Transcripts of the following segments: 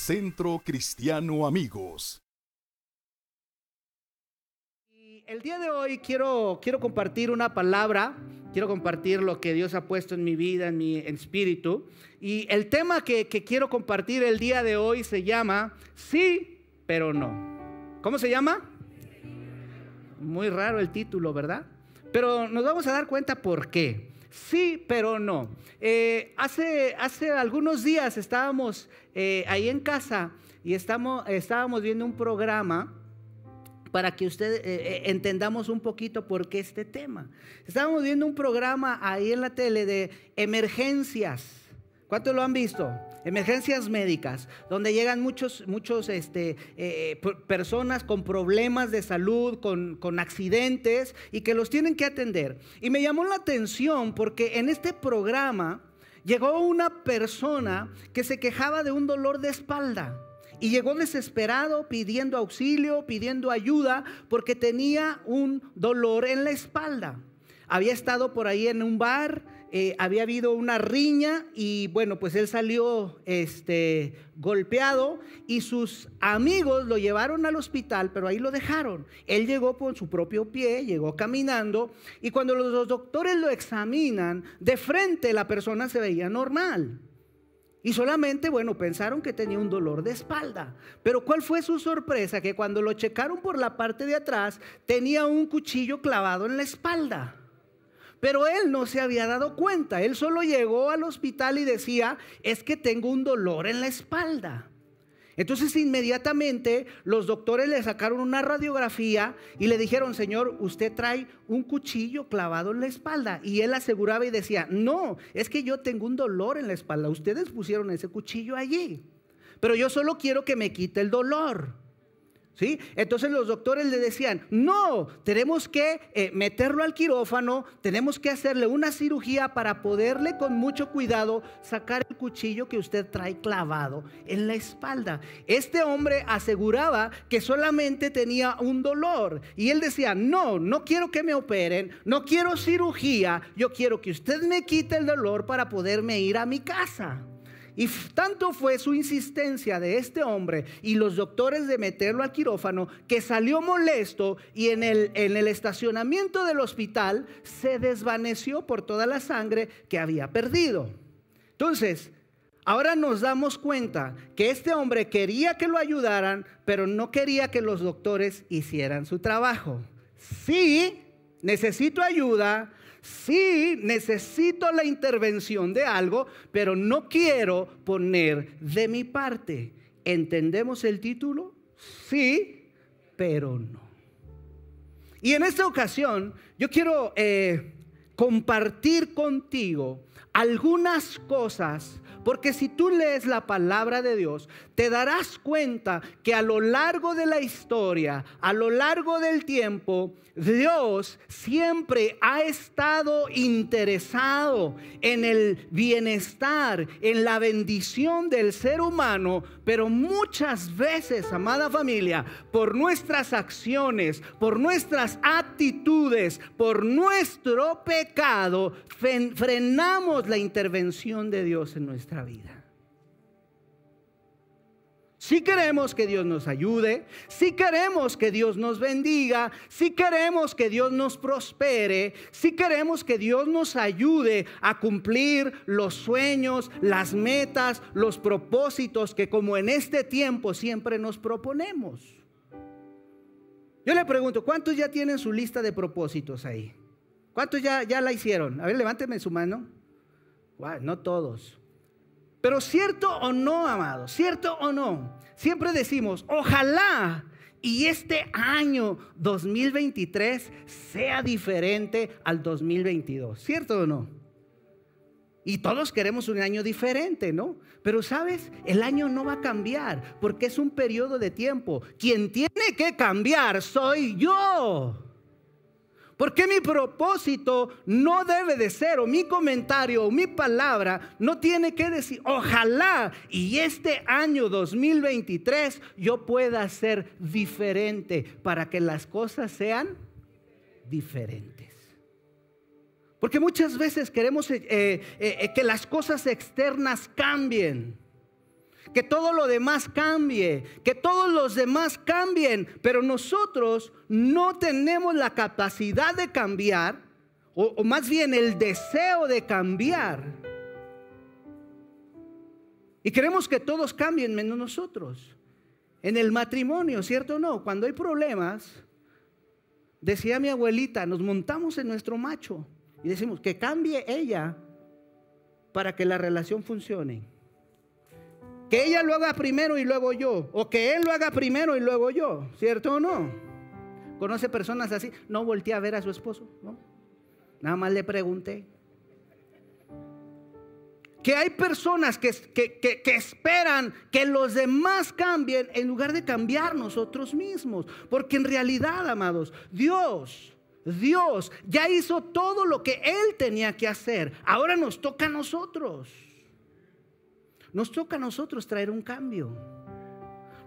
Centro Cristiano Amigos. el día de hoy quiero, quiero compartir una palabra, quiero compartir lo que Dios ha puesto en mi vida, en mi espíritu. Y el tema que, que quiero compartir el día de hoy se llama Sí, pero no. ¿Cómo se llama? Muy raro el título, ¿verdad? Pero nos vamos a dar cuenta por qué. Sí, pero no. Eh, hace, hace algunos días estábamos eh, ahí en casa y estamos, estábamos viendo un programa para que ustedes eh, entendamos un poquito por qué este tema. Estábamos viendo un programa ahí en la tele de emergencias. ¿Cuántos lo han visto? Emergencias médicas, donde llegan muchos, muchos este, eh, personas con problemas de salud, con, con accidentes y que los tienen que atender. Y me llamó la atención porque en este programa llegó una persona que se quejaba de un dolor de espalda. Y llegó desesperado pidiendo auxilio, pidiendo ayuda, porque tenía un dolor en la espalda. Había estado por ahí en un bar, eh, había habido una riña y bueno, pues él salió este, golpeado y sus amigos lo llevaron al hospital, pero ahí lo dejaron. Él llegó con su propio pie, llegó caminando y cuando los doctores lo examinan, de frente la persona se veía normal. Y solamente, bueno, pensaron que tenía un dolor de espalda. Pero ¿cuál fue su sorpresa? Que cuando lo checaron por la parte de atrás, tenía un cuchillo clavado en la espalda. Pero él no se había dado cuenta. Él solo llegó al hospital y decía, es que tengo un dolor en la espalda. Entonces inmediatamente los doctores le sacaron una radiografía y le dijeron, Señor, usted trae un cuchillo clavado en la espalda. Y él aseguraba y decía, no, es que yo tengo un dolor en la espalda. Ustedes pusieron ese cuchillo allí. Pero yo solo quiero que me quite el dolor. Entonces los doctores le decían, no, tenemos que eh, meterlo al quirófano, tenemos que hacerle una cirugía para poderle con mucho cuidado sacar el cuchillo que usted trae clavado en la espalda. Este hombre aseguraba que solamente tenía un dolor y él decía, no, no quiero que me operen, no quiero cirugía, yo quiero que usted me quite el dolor para poderme ir a mi casa. Y tanto fue su insistencia de este hombre y los doctores de meterlo al quirófano que salió molesto y en el, en el estacionamiento del hospital se desvaneció por toda la sangre que había perdido. Entonces, ahora nos damos cuenta que este hombre quería que lo ayudaran, pero no quería que los doctores hicieran su trabajo. Sí, necesito ayuda, sí necesito la intervención de algo, pero no quiero poner de mi parte. ¿Entendemos el título? Sí, pero no. Y en esta ocasión yo quiero eh, compartir contigo algunas cosas porque si tú lees la palabra de Dios, te darás cuenta que a lo largo de la historia, a lo largo del tiempo, Dios siempre ha estado interesado en el bienestar, en la bendición del ser humano, pero muchas veces, amada familia, por nuestras acciones, por nuestras actitudes, por nuestro pecado, frenamos la intervención de Dios en nuestra vida. Si queremos que Dios nos ayude, si queremos que Dios nos bendiga, si queremos que Dios nos prospere, si queremos que Dios nos ayude a cumplir los sueños, las metas, los propósitos que como en este tiempo siempre nos proponemos. Yo le pregunto, ¿cuántos ya tienen su lista de propósitos ahí? ¿Cuántos ya, ya la hicieron? A ver, levánteme su mano. No todos. Pero cierto o no, amado, cierto o no, siempre decimos, ojalá y este año 2023 sea diferente al 2022, ¿cierto o no? Y todos queremos un año diferente, ¿no? Pero sabes, el año no va a cambiar porque es un periodo de tiempo. Quien tiene que cambiar soy yo. Porque mi propósito no debe de ser, o mi comentario, o mi palabra, no tiene que decir, ojalá y este año 2023 yo pueda ser diferente para que las cosas sean diferentes. Porque muchas veces queremos eh, eh, eh, que las cosas externas cambien. Que todo lo demás cambie, que todos los demás cambien, pero nosotros no tenemos la capacidad de cambiar, o, más bien el deseo de cambiar. Y queremos que todos cambien menos nosotros. En el matrimonio, ¿cierto o no? Cuando hay problemas, decía mi abuelita, nos montamos en nuestro macho y decimos que cambie ella para que la relación funcione. Que ella lo haga primero y luego yo. O que él lo haga primero y luego yo. ¿Cierto o no? ¿Conoce personas así? No volteé a ver a su esposo. ¿no? Nada más le pregunté. Que hay personas que, que, esperan que los demás cambien en lugar de cambiar nosotros mismos. Porque en realidad, amados, Dios, Dios ya hizo todo lo que Él tenía que hacer. Ahora nos toca a nosotros. Nos toca a nosotros traer un cambio.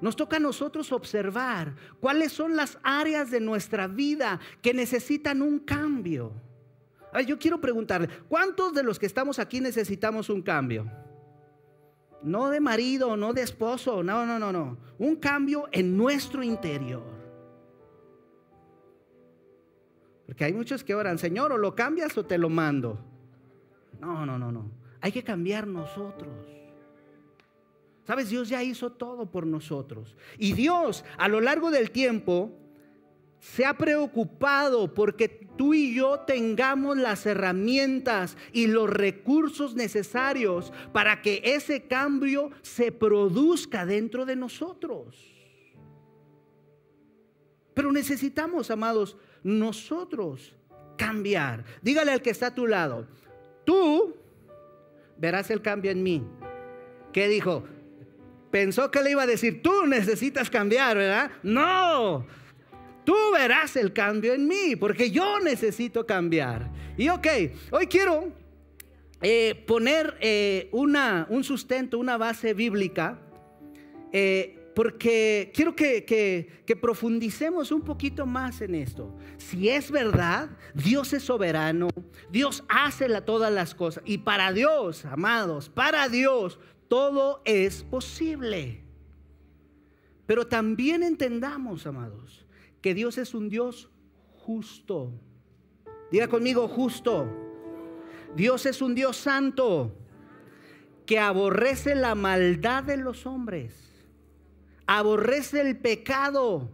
Nos toca a nosotros observar cuáles son las áreas de nuestra vida que necesitan un cambio. yo quiero preguntarle, ¿cuántos de los que estamos aquí necesitamos un cambio? No de marido, no de esposo, no, no, no, no. Un cambio en nuestro interior. Porque hay muchos que oran, Señor, o lo cambias o te lo mando. No, no, no, no. Hay que cambiar nosotros. Sabes, Dios ya hizo todo por nosotros. Y Dios a lo largo del tiempo se ha preocupado porque tú y yo tengamos las herramientas y los recursos necesarios para que ese cambio se produzca dentro de nosotros. Pero necesitamos, amados, nosotros cambiar. Dígale al que está a tu lado, tú verás el cambio en mí. ¿Qué dijo? Pensó que le iba a decir, tú necesitas cambiar, ¿verdad? No, tú verás el cambio en mí, porque yo necesito cambiar. Y ok, hoy quiero eh, poner eh, una, un sustento, una base bíblica, eh, porque quiero que, que, profundicemos un poquito más en esto. Si es verdad, Dios es soberano, Dios hace todas las cosas. Y para Dios, amados, para Dios, todo es posible. Pero también entendamos, amados, que Dios es un Dios justo. Diga conmigo, justo. Dios es un Dios santo que aborrece la maldad de los hombres, aborrece el pecado.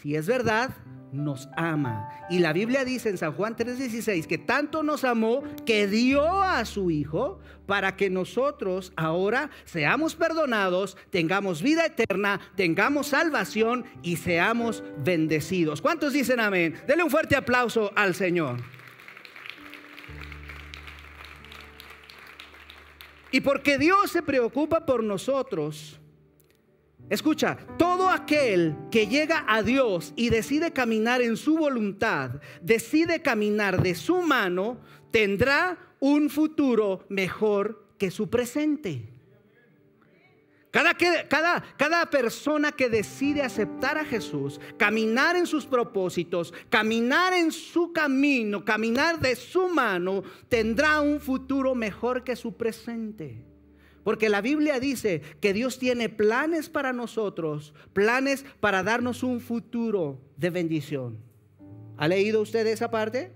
Si es verdad, nos ama. Y la Biblia dice en San Juan 3:16 que tanto nos amó que dio a su Hijo para que nosotros ahora seamos perdonados, tengamos vida eterna, tengamos salvación y seamos bendecidos. ¿Cuántos dicen amén? Denle un fuerte aplauso al Señor. Y porque Dios se preocupa por nosotros, Escucha, todo aquel que llega a Dios y decide caminar en su voluntad, decide caminar de su mano, tendrá un futuro mejor que su presente. Cada, cada, cada, persona que decide aceptar a Jesús, caminar en sus propósitos, caminar en su camino, caminar de su mano, tendrá un futuro mejor que su presente. Porque la Biblia dice que Dios tiene planes para nosotros, planes para darnos un futuro de bendición. ¿Ha leído usted esa parte?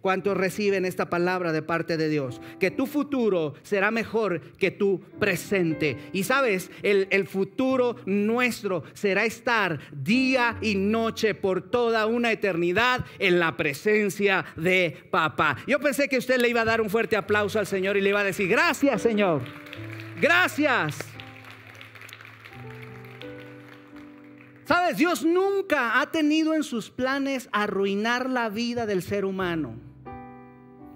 ¿Cuántos reciben esta palabra de parte de Dios? Que tu futuro será mejor que tu presente. Y sabes, el, el, futuro nuestro será estar día y noche por toda una eternidad en la presencia de papá. Yo pensé que usted le iba a dar un fuerte aplauso al Señor y le iba a decir, gracias Señor. Gracias. Sabes, Dios nunca ha tenido en sus planes arruinar la vida del ser humano.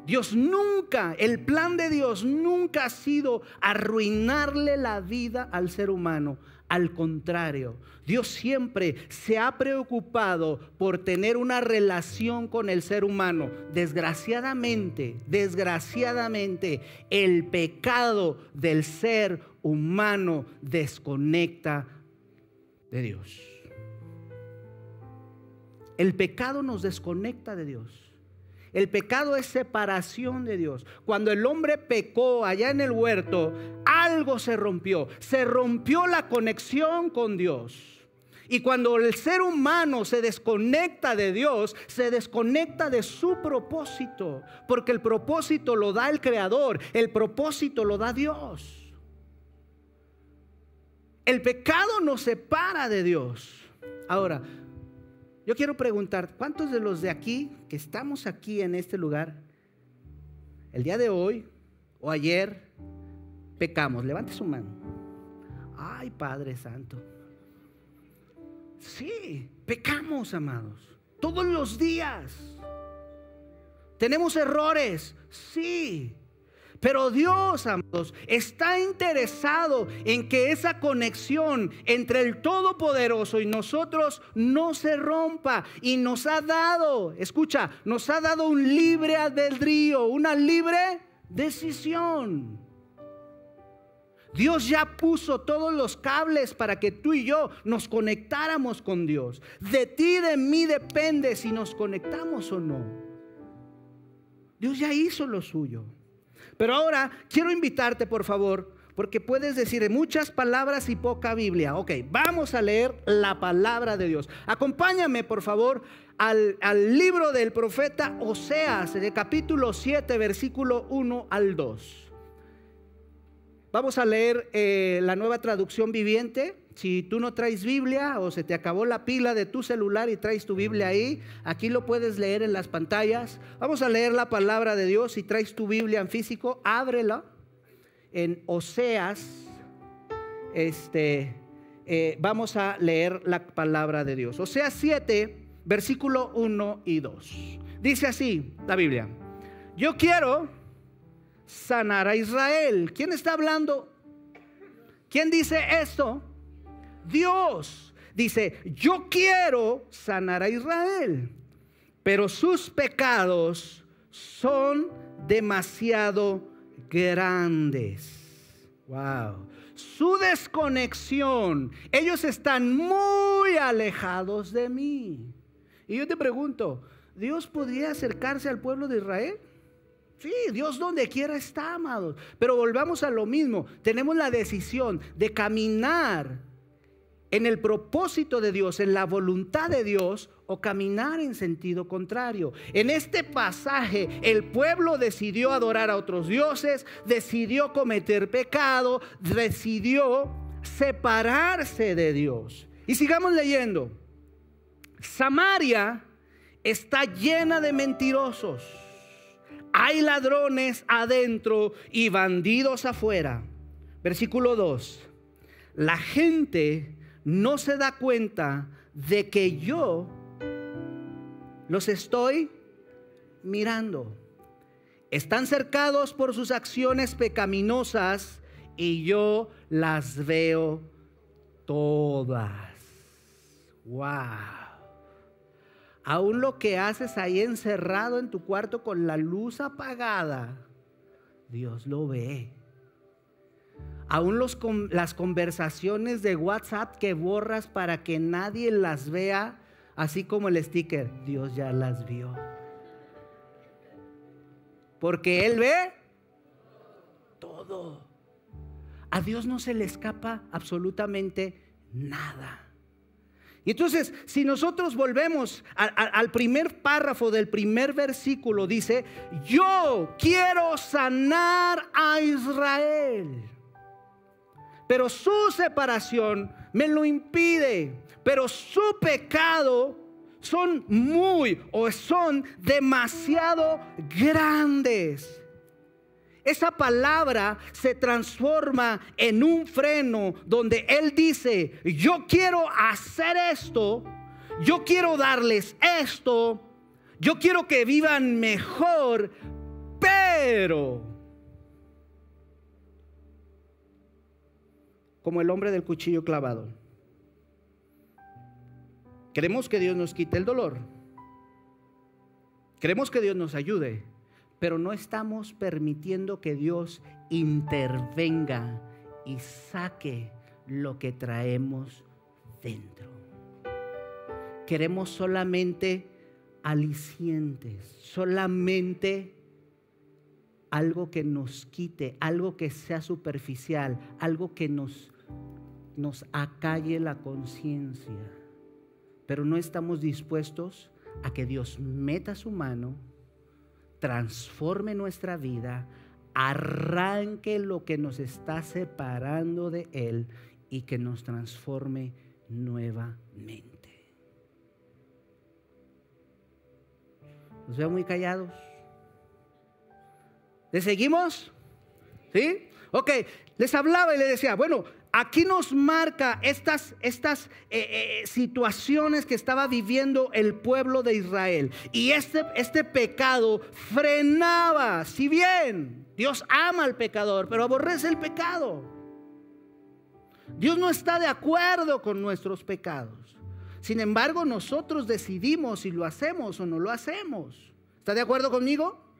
Dios nunca, el plan de Dios nunca ha sido arruinarle la vida al ser humano. Al contrario, Dios siempre se ha preocupado por tener una relación con el ser humano. Desgraciadamente, desgraciadamente, el pecado del ser humano desconecta de Dios. El pecado nos desconecta de Dios. El pecado es separación de Dios. Cuando el hombre pecó allá en el huerto, algo se rompió. Se rompió la conexión con Dios. Y cuando el ser humano se desconecta de Dios, se desconecta de su propósito, porque el propósito lo da el Creador, el propósito lo da Dios. El pecado nos separa de Dios. Ahora, yo quiero preguntar, ¿cuántos de los de aquí, que estamos aquí en este lugar, el día de hoy o ayer, pecamos? Levante su mano. Ay, Padre Santo. Sí, pecamos, amados. Todos los días. Tenemos errores, sí. Pero Dios, amados, está interesado en que esa conexión entre el Todopoderoso y nosotros no se rompa. Y nos ha dado, escucha, nos ha dado un libre albedrío, una libre decisión. Dios ya puso todos los cables para que tú y yo nos conectáramos con Dios. De ti, de mí depende si nos conectamos o no. Dios ya hizo lo suyo. Pero ahora quiero invitarte, por favor, porque puedes decir muchas palabras y poca Biblia. Ok, vamos a leer la palabra de Dios. Acompáñame, por favor, al, al libro del profeta Oseas, de capítulo 7, versículo 1 al 2. Vamos a leer eh, la nueva traducción viviente. Si tú no traes Biblia o se te acabó la pila de tu celular y traes tu Biblia ahí, aquí lo puedes leer en las pantallas. Vamos a leer la palabra de Dios. Si traes tu Biblia en físico, ábrela en Oseas. Este, eh, vamos a leer la palabra de Dios. Oseas 7, versículo 1 y 2. Dice así la Biblia. Yo quiero sanar a Israel. ¿Quién está hablando? ¿Quién dice esto? Dios dice, yo quiero sanar a Israel, pero sus pecados son demasiado grandes. Wow. Su desconexión, ellos están muy alejados de mí. Y yo te pregunto, ¿Dios podría acercarse al pueblo de Israel? Sí, Dios donde quiera está, amados. Pero volvamos a lo mismo. Tenemos la decisión de caminar en el propósito de Dios, en la voluntad de Dios, o caminar en sentido contrario. En este pasaje, el pueblo decidió adorar a otros dioses, decidió cometer pecado, decidió separarse de Dios. Y sigamos leyendo. Samaria está llena de mentirosos hay ladrones adentro y bandidos afuera. Versículo 2. La gente no se da cuenta de que yo los estoy mirando. Están cercados por sus acciones pecaminosas y yo las veo todas. Wow aún lo que haces ahí encerrado en tu cuarto con la luz apagada, Dios lo ve. Aún las conversaciones de WhatsApp que borras para que nadie las vea, así como el sticker, Dios ya las vio. Porque Él ve todo. A Dios no se le escapa absolutamente nada. Y entonces, si nosotros volvemos al primer párrafo del primer versículo, dice, yo quiero sanar a Israel, pero su separación me lo impide, pero su pecado son muy o son demasiado grandes. Esa palabra se transforma en un freno donde Él dice, yo quiero hacer esto, yo quiero darles esto, yo quiero que vivan mejor, pero como el hombre del cuchillo clavado. Queremos que Dios nos quite el dolor. Queremos que Dios nos ayude pero no estamos permitiendo que Dios intervenga y saque lo que traemos dentro. Queremos solamente alicientes, solamente algo que nos quite, algo que sea superficial, algo que nos, nos acalle la conciencia. Pero no estamos dispuestos a que Dios meta su mano, transforme nuestra vida, arranque lo que nos está separando de Él y que nos transforme nuevamente. Los veo muy callados. ¿Le seguimos? ¿Sí? Ok, les hablaba y les decía, bueno, aquí nos marca estas, estas eh, eh, situaciones que estaba viviendo el pueblo de Israel. Y este, este pecado frenaba, si bien Dios ama al pecador, pero aborrece el pecado. Dios no está de acuerdo con nuestros pecados. Sin embargo, nosotros decidimos si lo hacemos o no lo hacemos. ¿Está de acuerdo conmigo?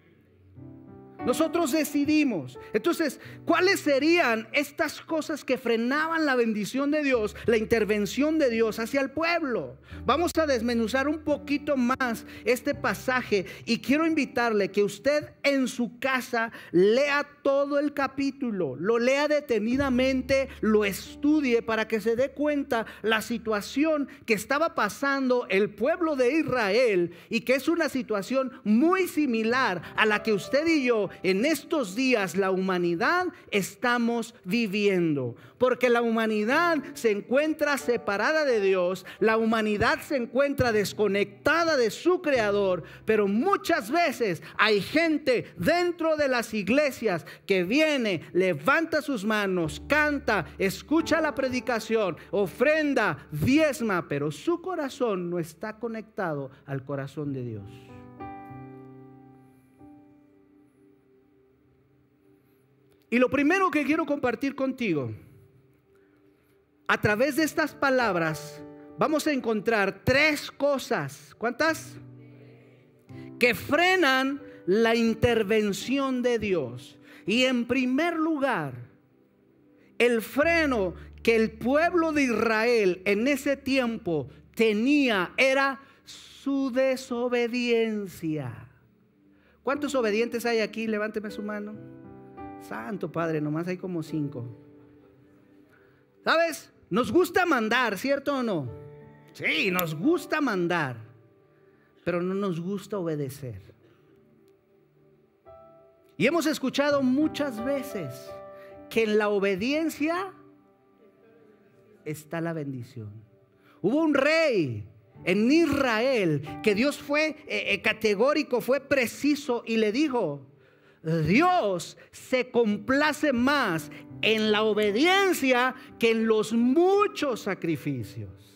Nosotros decidimos. Entonces, ¿cuáles serían estas cosas que frenaban la bendición de Dios, la intervención de Dios hacia el pueblo? Vamos a desmenuzar un poquito más este pasaje y quiero invitarle que usted en su casa lea todo el capítulo, lo lea detenidamente, lo estudie para que se dé cuenta la situación que estaba pasando el pueblo de Israel y que es una situación muy similar a la que usted y yo en estos días la humanidad estamos viviendo. Porque la humanidad se encuentra separada de Dios, la humanidad se encuentra desconectada de su creador, pero muchas veces hay gente dentro de las iglesias que viene, levanta sus manos, canta, escucha la predicación, ofrenda, diezma, pero su corazón no está conectado al corazón de Dios. Y lo primero que quiero compartir contigo, a través de estas palabras, vamos a encontrar tres cosas. ¿Cuántas? Que frenan la intervención de Dios. Y en primer lugar, el freno que el pueblo de Israel en ese tiempo tenía era su desobediencia. ¿Cuántos obedientes hay aquí? Levánteme su mano. Santo Padre, nomás hay como cinco. ¿Sabes? Nos gusta mandar, ¿cierto o no? Sí, nos gusta mandar, pero no nos gusta obedecer. Y hemos escuchado muchas veces que en la obediencia está la bendición. Hubo un rey en Israel que Dios fue eh, eh, categórico, fue preciso y le dijo, Dios se complace más en la obediencia que en los muchos sacrificios.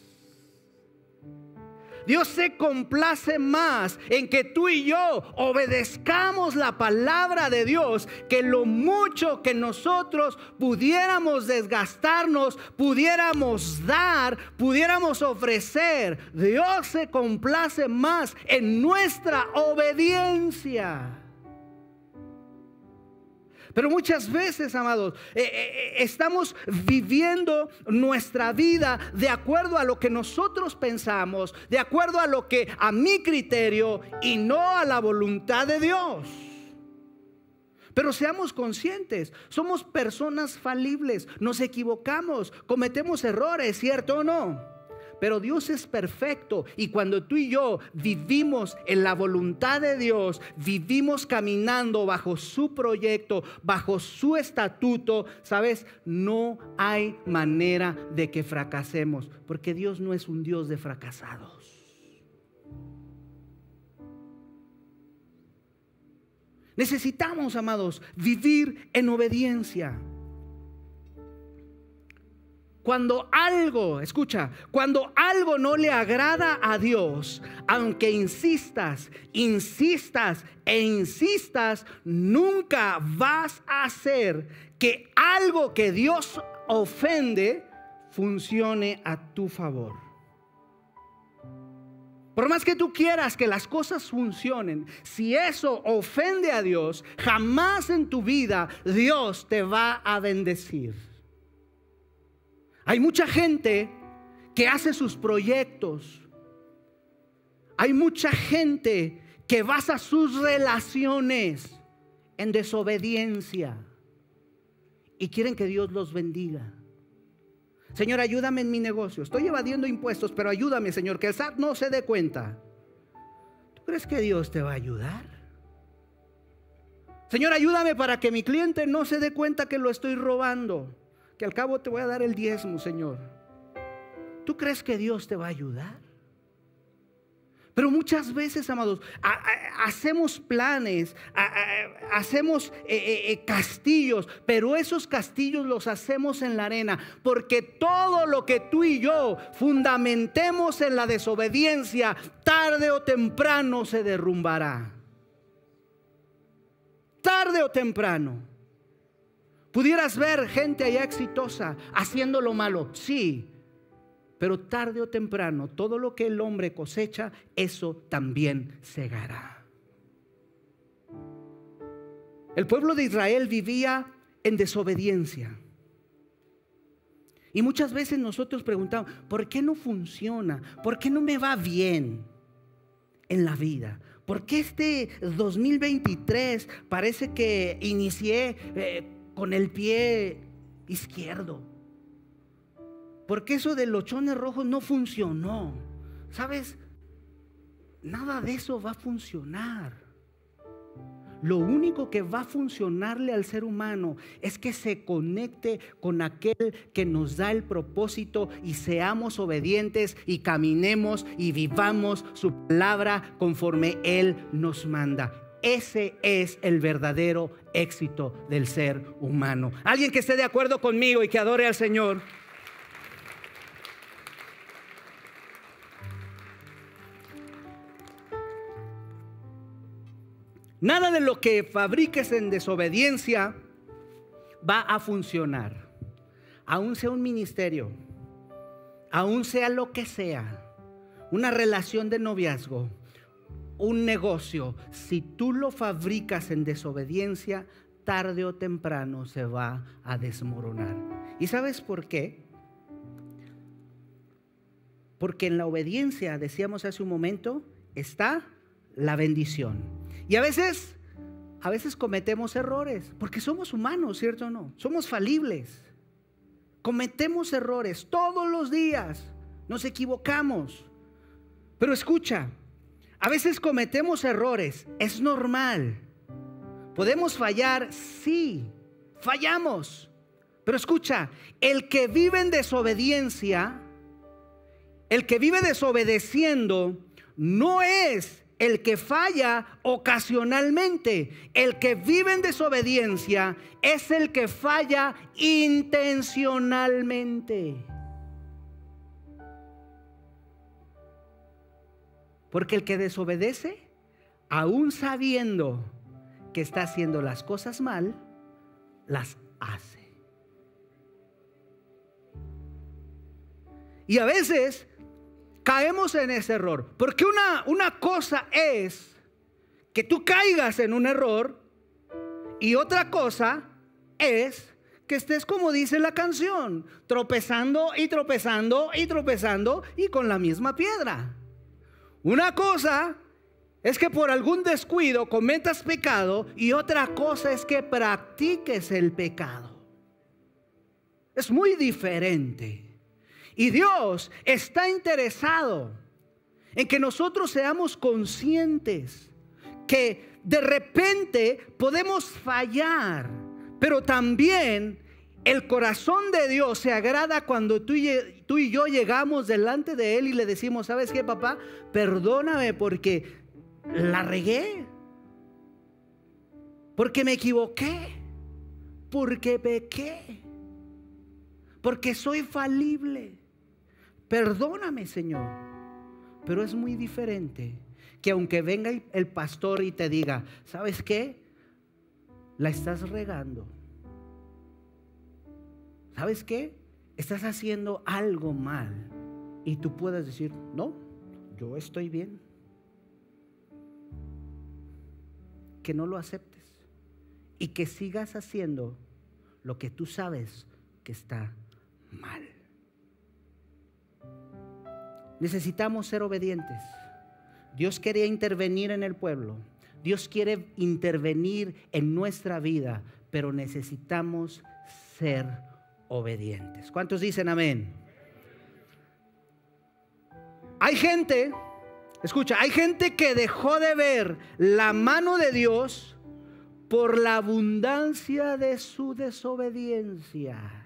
Dios se complace más en que tú y yo obedezcamos la palabra de Dios que lo mucho que nosotros pudiéramos desgastarnos, pudiéramos dar, pudiéramos ofrecer. Dios se complace más en nuestra obediencia. Pero muchas veces, amados, eh, eh, eh, estamos viviendo nuestra vida de acuerdo a lo que nosotros pensamos, de acuerdo a lo que a mi criterio y no a la voluntad de Dios. Pero seamos conscientes, somos personas falibles, nos equivocamos, cometemos errores, ¿cierto o no? Pero Dios es perfecto y cuando tú y yo vivimos en la voluntad de Dios, vivimos caminando bajo su proyecto, bajo su estatuto, ¿sabes? No hay manera de que fracasemos, porque Dios no es un Dios de fracasados. Necesitamos, amados, vivir en obediencia. Cuando algo, escucha, cuando algo no le agrada a Dios, aunque insistas, insistas e insistas, nunca vas a hacer que algo que Dios ofende funcione a tu favor. Por más que tú quieras que las cosas funcionen, si eso ofende a Dios, jamás en tu vida Dios te va a bendecir. Hay mucha gente que hace sus proyectos. Hay mucha gente que basa sus relaciones en desobediencia y quieren que Dios los bendiga. Señor, ayúdame en mi negocio. Estoy evadiendo impuestos, pero ayúdame, Señor, que el SAT no se dé cuenta. ¿Tú crees que Dios te va a ayudar? Señor, ayúdame para que mi cliente no se dé cuenta que lo estoy robando. Que al cabo te voy a dar el diezmo, Señor. ¿Tú crees que Dios te va a ayudar? Pero muchas veces, amados, hacemos planes, hacemos eh, eh, eh, castillos, pero esos castillos los hacemos en la arena, porque todo lo que tú y yo fundamentemos en la desobediencia, tarde o temprano se derrumbará. Tarde o temprano. Pudieras ver gente allá exitosa haciendo lo malo, sí, pero tarde o temprano, todo lo que el hombre cosecha, eso también segará. El pueblo de Israel vivía en desobediencia. Y muchas veces nosotros preguntamos, ¿por qué no funciona? ¿Por qué no me va bien en la vida? ¿Por qué este 2023 parece que inicié eh, con el pie izquierdo? Porque eso de los chones rojos no funcionó. ¿Sabes? Nada de eso va a funcionar. Lo único que va a funcionarle al ser humano es que se conecte con aquel que nos da el propósito y seamos obedientes y caminemos y vivamos su palabra conforme Él nos manda. Ese es el verdadero éxito del ser humano. Alguien que esté de acuerdo conmigo y que adore al Señor. Nada de lo que fabriques en desobediencia va a funcionar. Aún sea un ministerio, aún sea lo que sea, una relación de noviazgo, un negocio, si tú lo fabricas en desobediencia, tarde o temprano se va a desmoronar. ¿Y sabes por qué? Porque en la obediencia, decíamos hace un momento, está la bendición. Y a veces, a veces cometemos errores, porque somos humanos, ¿cierto o no? Somos falibles. Cometemos errores todos los días, nos equivocamos. Pero escucha, a veces cometemos errores, es normal. Podemos fallar, sí, fallamos. Pero escucha, el que vive en desobediencia, el que vive desobedeciendo, no es el que falla ocasionalmente, el que vive en desobediencia, es el que falla intencionalmente. Porque el que desobedece, aún sabiendo que está haciendo las cosas mal, las hace. Y a veces caemos en ese error. Porque una, una cosa es que tú caigas en un error y otra cosa es que estés como dice la canción, tropezando y tropezando y tropezando y con la misma piedra. Una cosa es que por algún descuido cometas pecado y otra cosa es que practiques el pecado. Es muy diferente. Y Dios está interesado en que nosotros seamos conscientes que de repente podemos fallar, pero también el corazón de Dios se agrada cuando tú y, yo llegamos delante de Él y le decimos, ¿sabes qué, papá? Perdóname porque la regué, porque me equivoqué, porque pequé, porque soy falible. Perdóname, Señor. Pero es muy diferente que aunque venga el pastor y te diga, ¿sabes qué? La estás regando. ¿Sabes qué? Estás haciendo algo mal. Y tú puedes decir, no, yo estoy bien. Que no lo aceptes. Y que sigas haciendo lo que tú sabes que está mal. Necesitamos ser obedientes. Dios quería intervenir en el pueblo. Dios quiere intervenir en nuestra vida, pero necesitamos ser obedientes. ¿Cuántos dicen amén? Hay gente, escucha, hay gente que dejó de ver la mano de Dios por la abundancia de su desobediencia.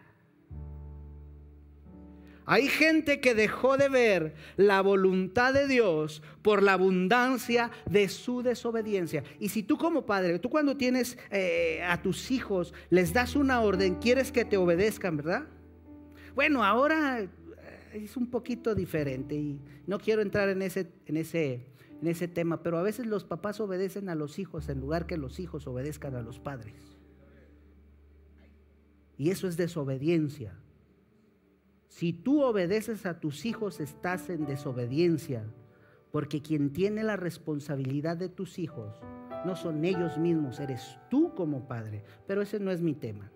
Hay gente que dejó de ver la voluntad de Dios por la abundancia de su desobediencia. Y si tú como padre, tú cuando tienes eh, a tus hijos, les das una orden, quieres que te obedezcan, ¿verdad? Bueno, ahora eh, es un poquito diferente y no quiero entrar en ese, en ese, en ese tema, pero a veces los papás obedecen a los hijos en lugar que los hijos obedezcan a los padres. Y eso es desobediencia. Si tú obedeces a tus hijos, estás en desobediencia, porque quien tiene la responsabilidad de tus hijos no son ellos mismos, eres tú como padre. Pero ese no es mi tema.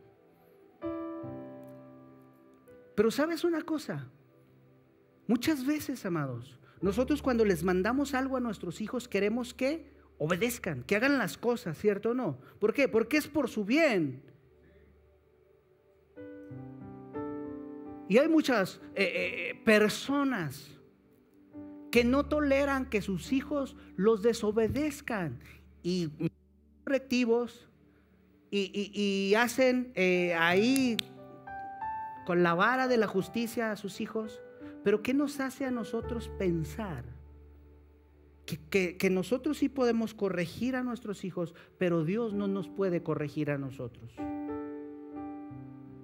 Pero sabes una cosa, muchas veces, amados, nosotros cuando les mandamos algo a nuestros hijos queremos que obedezcan, que hagan las cosas, ¿cierto o no? ¿Por qué? Porque es por su bien. Y hay muchas eh, eh, personas que no toleran que sus hijos los desobedezcan y correctivos y, hacen eh, ahí con la vara de la justicia a sus hijos. Pero ¿qué nos hace a nosotros pensar? Que, nosotros sí podemos corregir a nuestros hijos, pero Dios no nos puede corregir a nosotros.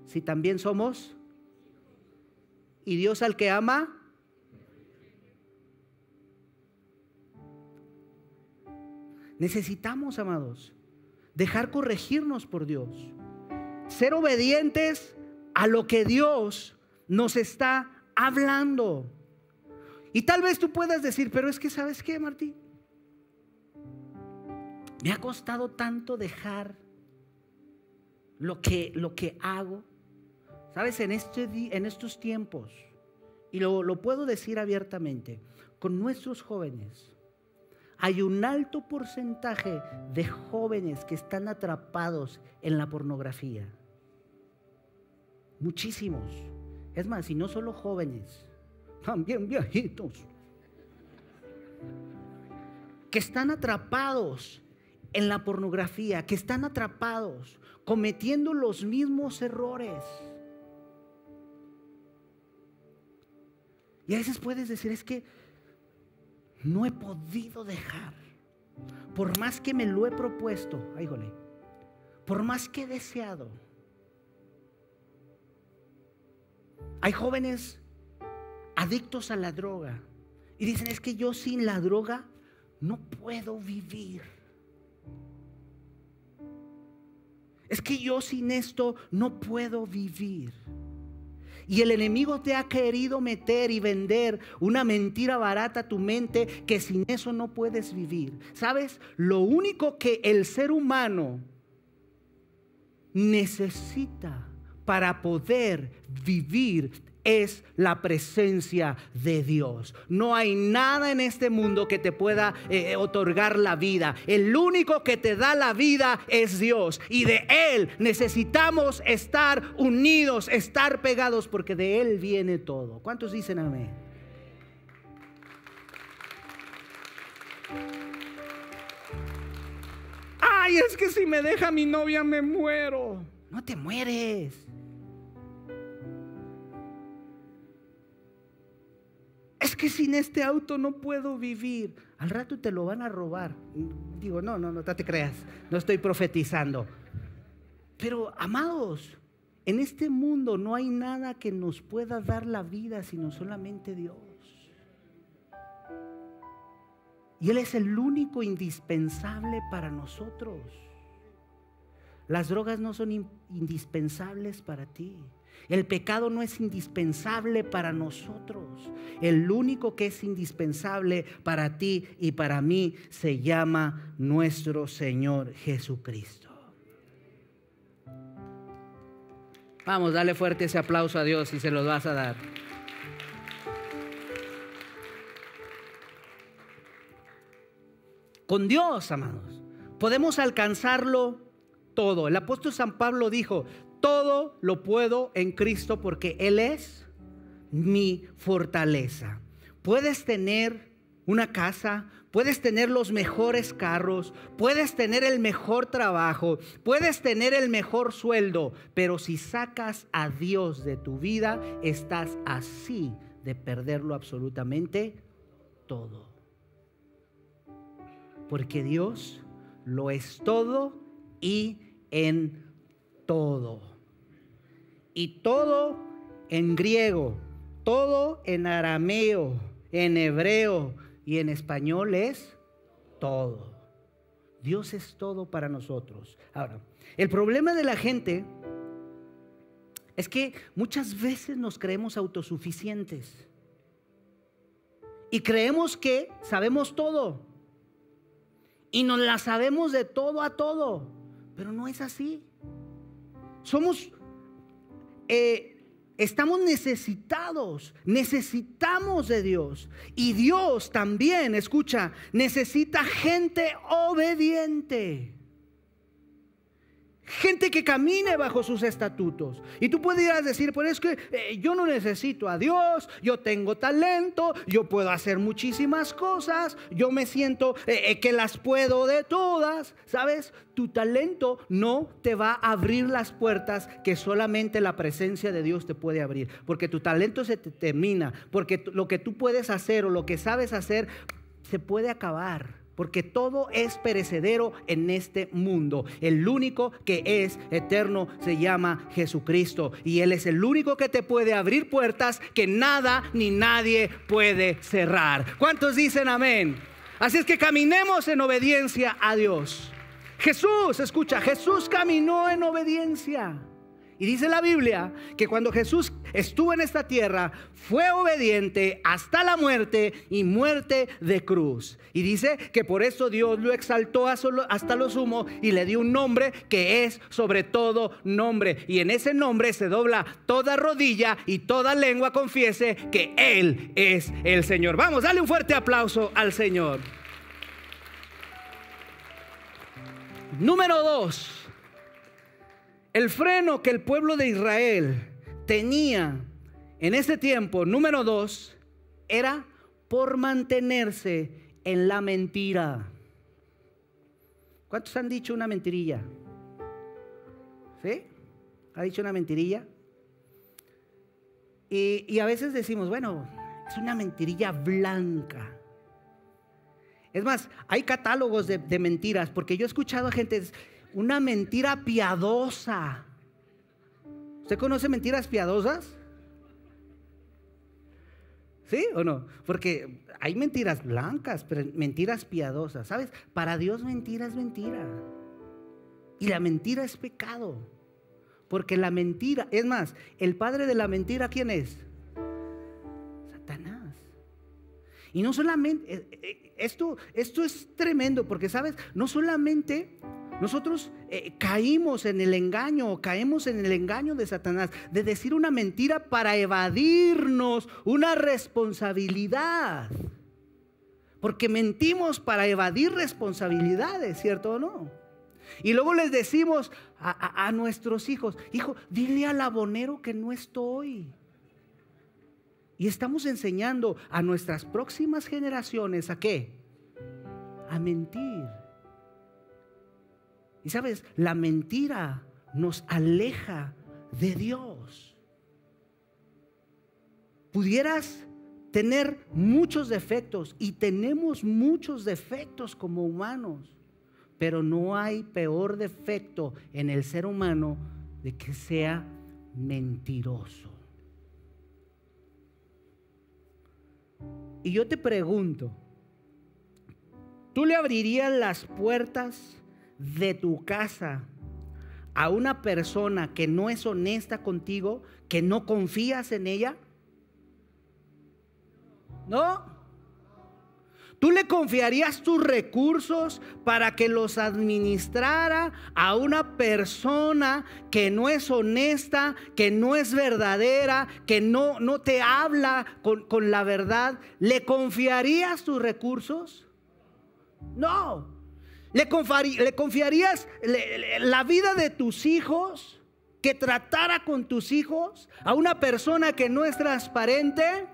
Si también somos y Dios al que ama. Necesitamos, amados, dejar corregirnos por Dios. Ser obedientes a lo que Dios nos está hablando. Y tal vez tú puedas decir, pero es que sabes qué, Martín. Me ha costado tanto dejar lo que, lo que hago. Sabes, en, este, en estos tiempos, y lo, lo puedo decir abiertamente, con nuestros jóvenes, hay un alto porcentaje de jóvenes que están atrapados en la pornografía. Muchísimos. Es más, y no solo jóvenes, también viejitos. Que están atrapados en la pornografía, que están atrapados cometiendo los mismos errores. Y a veces puedes decir, es que no he podido dejar. Por más que me lo he propuesto, ayíjole, por más que he deseado. Hay jóvenes adictos a la droga y dicen, es que yo sin la droga no puedo vivir. Es que yo sin esto no puedo vivir. Y el enemigo te ha querido meter y vender una mentira barata a tu mente que sin eso no puedes vivir. ¿Sabes? Lo único que el ser humano necesita para poder vivir es la presencia de Dios. No hay nada en este mundo que te pueda eh, otorgar la vida. El único que te da la vida es Dios. Y de Él necesitamos estar unidos, estar pegados, porque de Él viene todo. ¿Cuántos dicen amén? Ay, es que si me deja mi novia me muero. No te mueres. Que sin este auto no puedo vivir. Al rato te lo van a robar. Digo, no, no, no te creas, no estoy profetizando. Pero, amados, en este mundo no hay nada que nos pueda dar la vida sino solamente Dios. Y Él es el único indispensable para nosotros. Las drogas no son indispensables para ti. El pecado no es indispensable para nosotros. El único que es indispensable para ti y para mí se llama nuestro Señor Jesucristo. Vamos, dale fuerte ese aplauso a Dios y se los vas a dar. Con Dios, amados. podemos alcanzarlo todo. El apóstol San Pablo dijo, todo lo puedo en Cristo porque Él es mi fortaleza. Puedes tener una casa, puedes tener los mejores carros, puedes tener el mejor trabajo, puedes tener el mejor sueldo, pero si sacas a Dios de tu vida, estás así de perderlo absolutamente todo. Porque Dios lo es todo y en todo. Y todo en griego, todo en arameo, en hebreo y en español es todo. Dios es todo para nosotros. Ahora, el problema de la gente es que muchas veces nos creemos autosuficientes y creemos que sabemos todo y nos la sabemos de todo a todo, pero no es así. Somos, eh, estamos necesitados, necesitamos de Dios. Y Dios también, escucha, necesita gente obediente. Gente que camine bajo sus estatutos. Y tú podrías decir, pero es que eh, yo no necesito a Dios, yo tengo talento, yo puedo hacer muchísimas cosas, yo me siento eh, eh, que las puedo de todas. ¿Sabes? Tu talento no te va a abrir las puertas que solamente la presencia de Dios te puede abrir. Porque tu talento se te termina, porque lo que tú puedes hacer o lo que sabes hacer se puede acabar porque todo es perecedero en este mundo. El único que es eterno se llama Jesucristo y Él es el único que te puede abrir puertas que nada ni nadie puede cerrar. ¿Cuántos dicen amén? Así es que caminemos en obediencia a Dios. Jesús, escucha, Jesús caminó en obediencia. Y dice la Biblia que cuando Jesús estuvo en esta tierra, fue obediente hasta la muerte y muerte de cruz. Y dice que por eso Dios lo exaltó hasta lo sumo y le dio un nombre que es sobre todo nombre. Y en ese nombre se dobla toda rodilla y toda lengua confiese que Él es el Señor. Vamos, dale un fuerte aplauso al Señor. Número dos. El freno que el pueblo de Israel tenía en ese tiempo, número dos, era por mantenerse en la mentira. ¿Cuántos han dicho una mentirilla? ¿Sí? ¿Ha dicho una mentirilla? Y, a veces decimos, bueno, es una mentirilla blanca. Es más, hay catálogos de, de mentiras, porque yo he escuchado a gente una mentira piadosa. ¿Usted conoce mentiras piadosas? ¿Sí o no? Porque hay mentiras blancas, pero mentiras piadosas. ¿Sabes? Para Dios mentira es mentira. Y la mentira es pecado. Porque la mentira, es más, el padre de la mentira, ¿quién es? Satanás. Y no solamente, eh, eh, esto, esto es tremendo, porque sabes, no solamente nosotros eh, caímos en el engaño, caemos en el engaño de Satanás, de decir una mentira para evadirnos una responsabilidad. Porque mentimos para evadir responsabilidades, ¿cierto o no? Y luego les decimos a, a nuestros hijos, hijo, dile al abonero que no estoy. Y estamos enseñando a nuestras próximas generaciones a qué? A mentir. Y sabes, la mentira nos aleja de Dios. Pudieras tener muchos defectos y tenemos muchos defectos como humanos, pero no hay peor defecto en el ser humano de que sea mentiroso. Y yo te pregunto, ¿tú le abrirías las puertas de tu casa a una persona que no es honesta contigo, que no confías en ella? ¿No? ¿Tú le confiarías tus recursos para que los administrara a una persona que no es honesta, que no es verdadera, que no, no te habla con, con la verdad? ¿Le confiarías tus recursos? No. ¿Le, confiarías la vida de tus hijos? ¿Que tratara con tus hijos a una persona que no es transparente?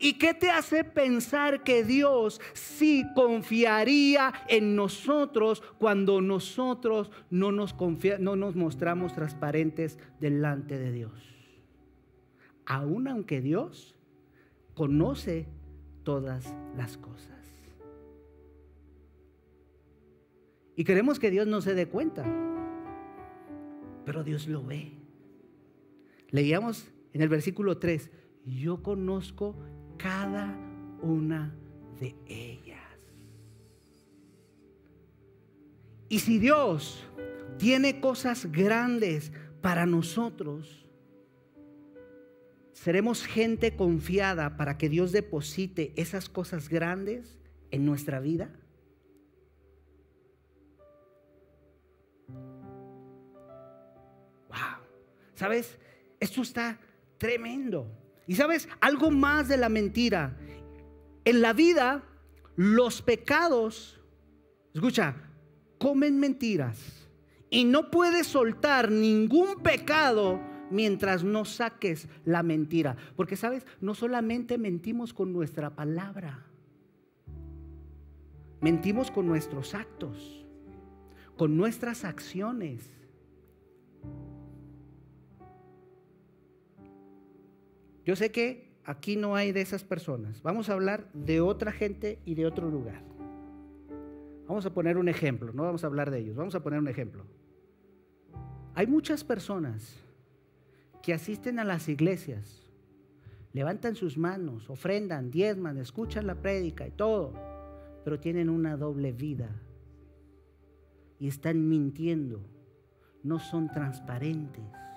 ¿Y qué te hace pensar que Dios sí confiaría en nosotros cuando nosotros no nos, no nos mostramos transparentes delante de Dios? Aún aunque Dios conoce todas las cosas. Y queremos que Dios no se dé cuenta, pero Dios lo ve. Leíamos en el versículo 3, yo conozco cada una de ellas. Y si Dios tiene cosas grandes para nosotros, seremos gente confiada para que Dios deposite esas cosas grandes en nuestra vida. ¿Sabes? Esto está tremendo. Y sabes, algo más de la mentira. En la vida, los pecados, escucha, comen mentiras. Y no puedes soltar ningún pecado mientras no saques la mentira. Porque sabes, no solamente mentimos con nuestra palabra, mentimos con nuestros actos, con nuestras acciones. Yo sé que aquí no hay de esas personas. Vamos a hablar de otra gente y de otro lugar. Vamos a poner un ejemplo, no vamos a hablar de ellos, vamos a poner un ejemplo. Hay muchas personas que asisten a las iglesias, levantan sus manos, ofrendan, diezman, escuchan la prédica y todo, pero tienen una doble vida y están mintiendo, no son transparentes.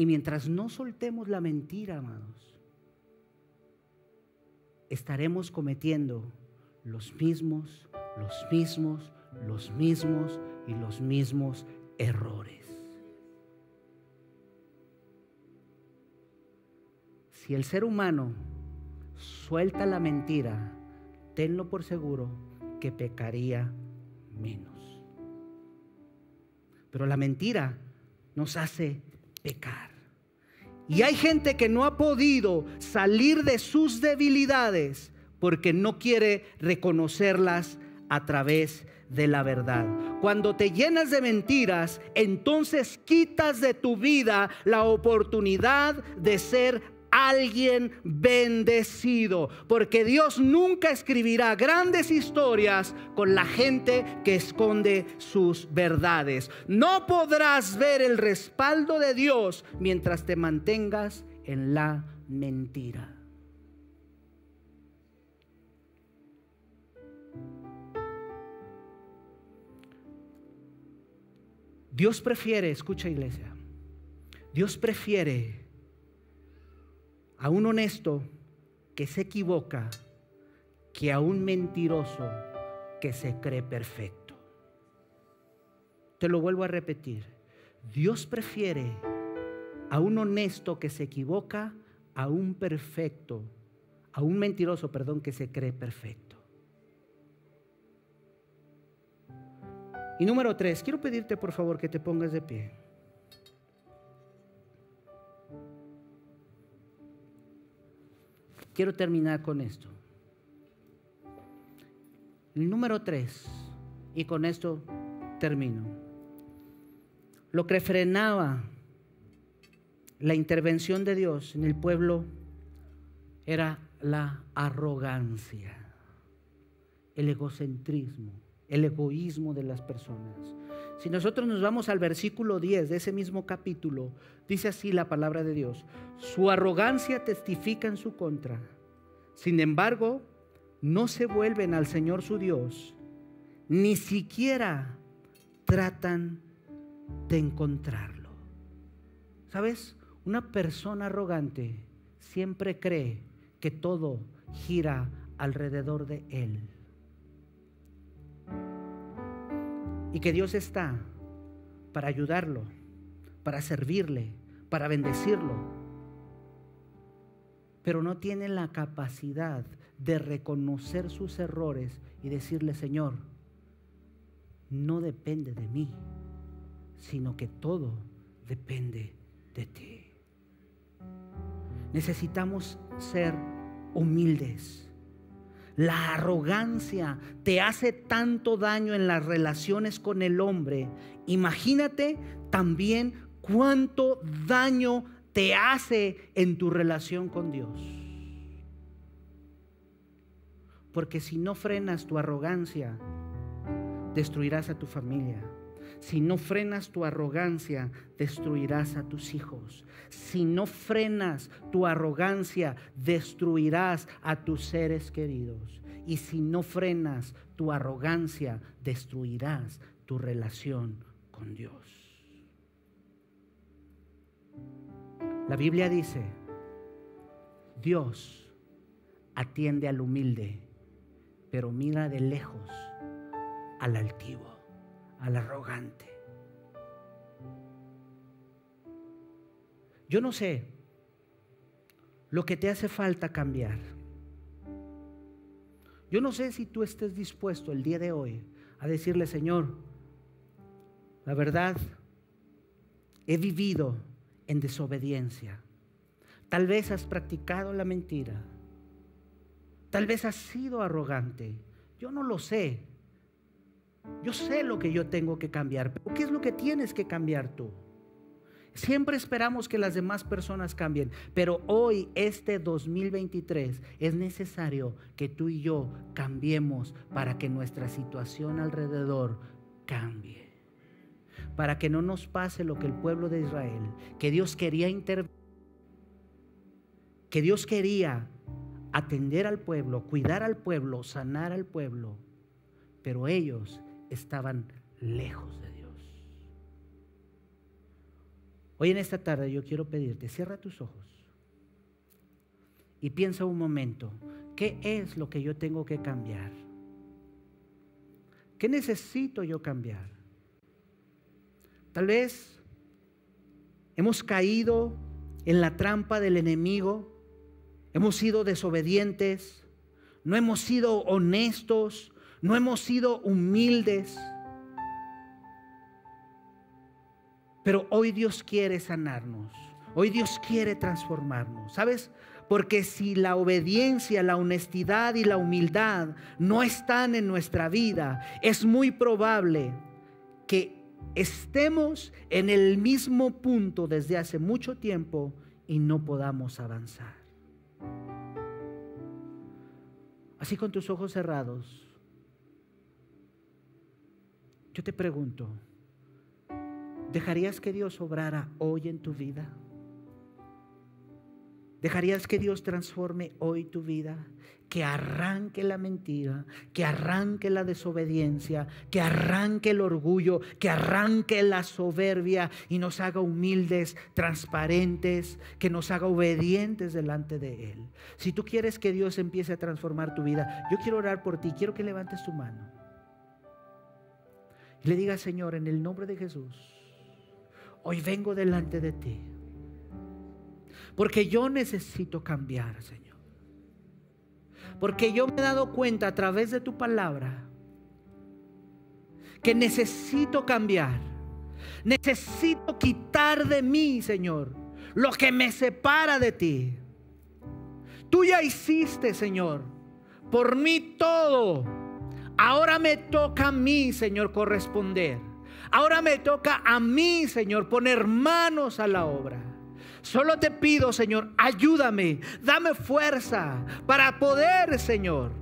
Y mientras no soltemos la mentira, amados, estaremos cometiendo los mismos, los mismos, los mismos y los mismos errores. Si el ser humano suelta la mentira, tenlo por seguro que pecaría menos. Pero la mentira nos hace pecar. Y hay gente que no ha podido salir de sus debilidades porque no quiere reconocerlas a través de la verdad. Cuando te llenas de mentiras, entonces quitas de tu vida la oportunidad de ser alguien bendecido, porque Dios nunca escribirá grandes historias con la gente que esconde sus verdades. No podrás ver el respaldo de Dios mientras te mantengas en la mentira. Dios prefiere, escucha iglesia, Dios prefiere a un honesto que se equivoca que a un mentiroso que se cree perfecto. Te lo vuelvo a repetir. Dios prefiere a un honesto que se equivoca a un perfecto, a un mentiroso, perdón, que se cree perfecto. Y número tres, quiero pedirte por favor que te pongas de pie. Quiero terminar con esto. El número tres, y con esto termino. Lo que frenaba la intervención de Dios en el pueblo era la arrogancia, el egocentrismo, el egoísmo de las personas. Si nosotros nos vamos al versículo 10 de ese mismo capítulo, dice así la palabra de Dios. Su arrogancia testifica en su contra. Sin embargo, no se vuelven al Señor su Dios, ni siquiera tratan de encontrarlo. ¿Sabes? Una persona arrogante siempre cree que todo gira alrededor de él. Y que Dios está para ayudarlo, para servirle, para bendecirlo. pero no tienen la capacidad de reconocer sus errores y decirle, Señor, no depende de mí, sino que todo depende de ti. Necesitamos ser humildes. La arrogancia te hace tanto daño en las relaciones con el hombre. Imagínate también cuánto daño te hace en tu relación con Dios. Porque si no frenas tu arrogancia, destruirás a tu familia. Si no frenas tu arrogancia, destruirás a tus hijos. Si no frenas tu arrogancia, destruirás a tus seres queridos. Y si no frenas tu arrogancia, destruirás tu relación con Dios. La Biblia dice, Dios atiende al humilde, pero mira de lejos al altivo, al arrogante. Yo no sé lo que te hace falta cambiar. Yo no sé si tú estés dispuesto el día de hoy a decirle, Señor, la verdad, he vivido en desobediencia. Tal vez has practicado la mentira. Tal vez has sido arrogante. Yo no lo sé. Yo sé lo que yo tengo que cambiar, pero ¿qué es lo que tienes que cambiar tú? Siempre esperamos que las demás personas cambien, pero hoy, este 2023, es necesario que tú y yo cambiemos para que nuestra situación alrededor cambie. Para que no nos pase lo que el pueblo de Israel, que Dios quería intervenir, que Dios quería atender al pueblo, cuidar al pueblo, sanar al pueblo, pero ellos estaban lejos de Dios. Hoy en esta tarde yo quiero pedirte, cierra tus ojos y piensa un momento, ¿qué es lo que yo tengo que cambiar? ¿Qué necesito yo cambiar? Tal vez hemos caído en la trampa del enemigo, hemos sido desobedientes, no hemos sido honestos, no hemos sido humildes. Pero hoy Dios quiere sanarnos. Hoy Dios quiere transformarnos. ¿Sabes? Porque si la obediencia, la honestidad y la humildad no están en nuestra vida, es muy probable que estemos en el mismo punto desde hace mucho tiempo y no podamos avanzar. Así con tus ojos cerrados, yo te pregunto, ¿dejarías que Dios obrara hoy en tu vida? ¿Dejarías que Dios transforme hoy tu vida? Que arranque la mentira, que arranque la desobediencia, que arranque el orgullo, que arranque la soberbia y nos haga humildes, transparentes, que nos haga obedientes delante de Él. Si tú quieres que Dios empiece a transformar tu vida, yo quiero orar por ti, quiero que levantes tu mano. Le diga, Señor, en el nombre de Jesús, hoy vengo delante de ti. Porque yo necesito cambiar, Señor. Porque yo me he dado cuenta a través de tu palabra que necesito cambiar. Necesito quitar de mí, Señor, lo que me separa de ti. Tú ya hiciste, Señor, por mí todo Ahora me toca a mí, Señor, corresponder. Ahora me toca a mí, Señor, poner manos a la obra. Solo te pido, Señor, ayúdame, dame fuerza para poder, Señor,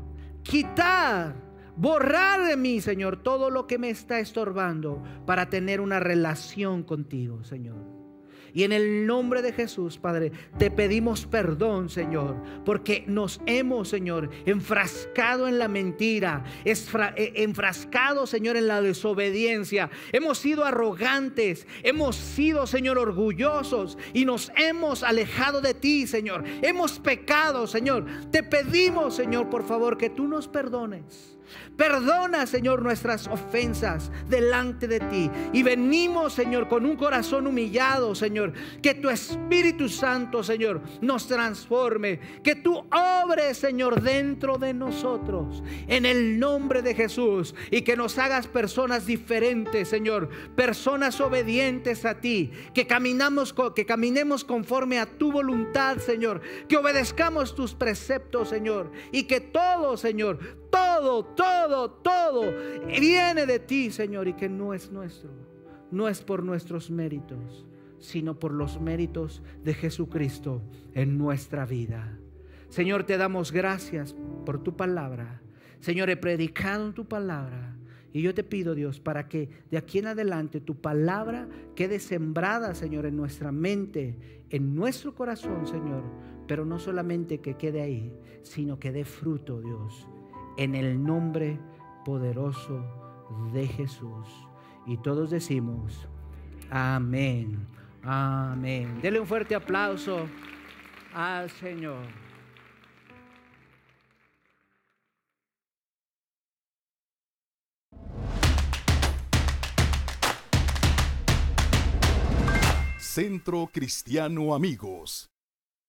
quitar, borrar de mí, Señor, todo lo que me está estorbando para tener una relación contigo, Señor. Y en el nombre de Jesús, Padre, te pedimos perdón, Señor, porque nos hemos, Señor, enfrascado en la mentira, eh, enfrascado, Señor, en la desobediencia. Hemos sido arrogantes, hemos sido, Señor, orgullosos y nos hemos alejado de ti, Señor. Hemos pecado, Señor. Te pedimos, Señor, por favor, que tú nos perdones Perdona, Señor, nuestras ofensas delante de ti. Y venimos, Señor, con un corazón humillado, Que tu Espíritu Santo, Señor, nos transforme. Que tú obres, Señor, dentro de nosotros. En el nombre de Jesús. Y que nos hagas personas diferentes, Señor. Personas obedientes a ti. Que, caminamos, que caminemos conforme a tu voluntad, Señor. Que obedezcamos tus preceptos, Señor. Y que todo, Señor, todo, todo, todo viene de ti, Señor, y que no es nuestro. No es por nuestros méritos, sino por los méritos de Jesucristo en nuestra vida. Señor, te damos gracias por tu palabra. Señor, he predicado tu palabra. Y yo te pido, Dios, para que de aquí en adelante tu palabra quede sembrada, Señor, en nuestra mente, en nuestro corazón, Señor. Pero no solamente que quede ahí, sino que dé fruto, Dios en el nombre poderoso de Jesús. Y todos decimos, amén, amén. Dele un fuerte aplauso al Señor. Centro Cristiano Amigos.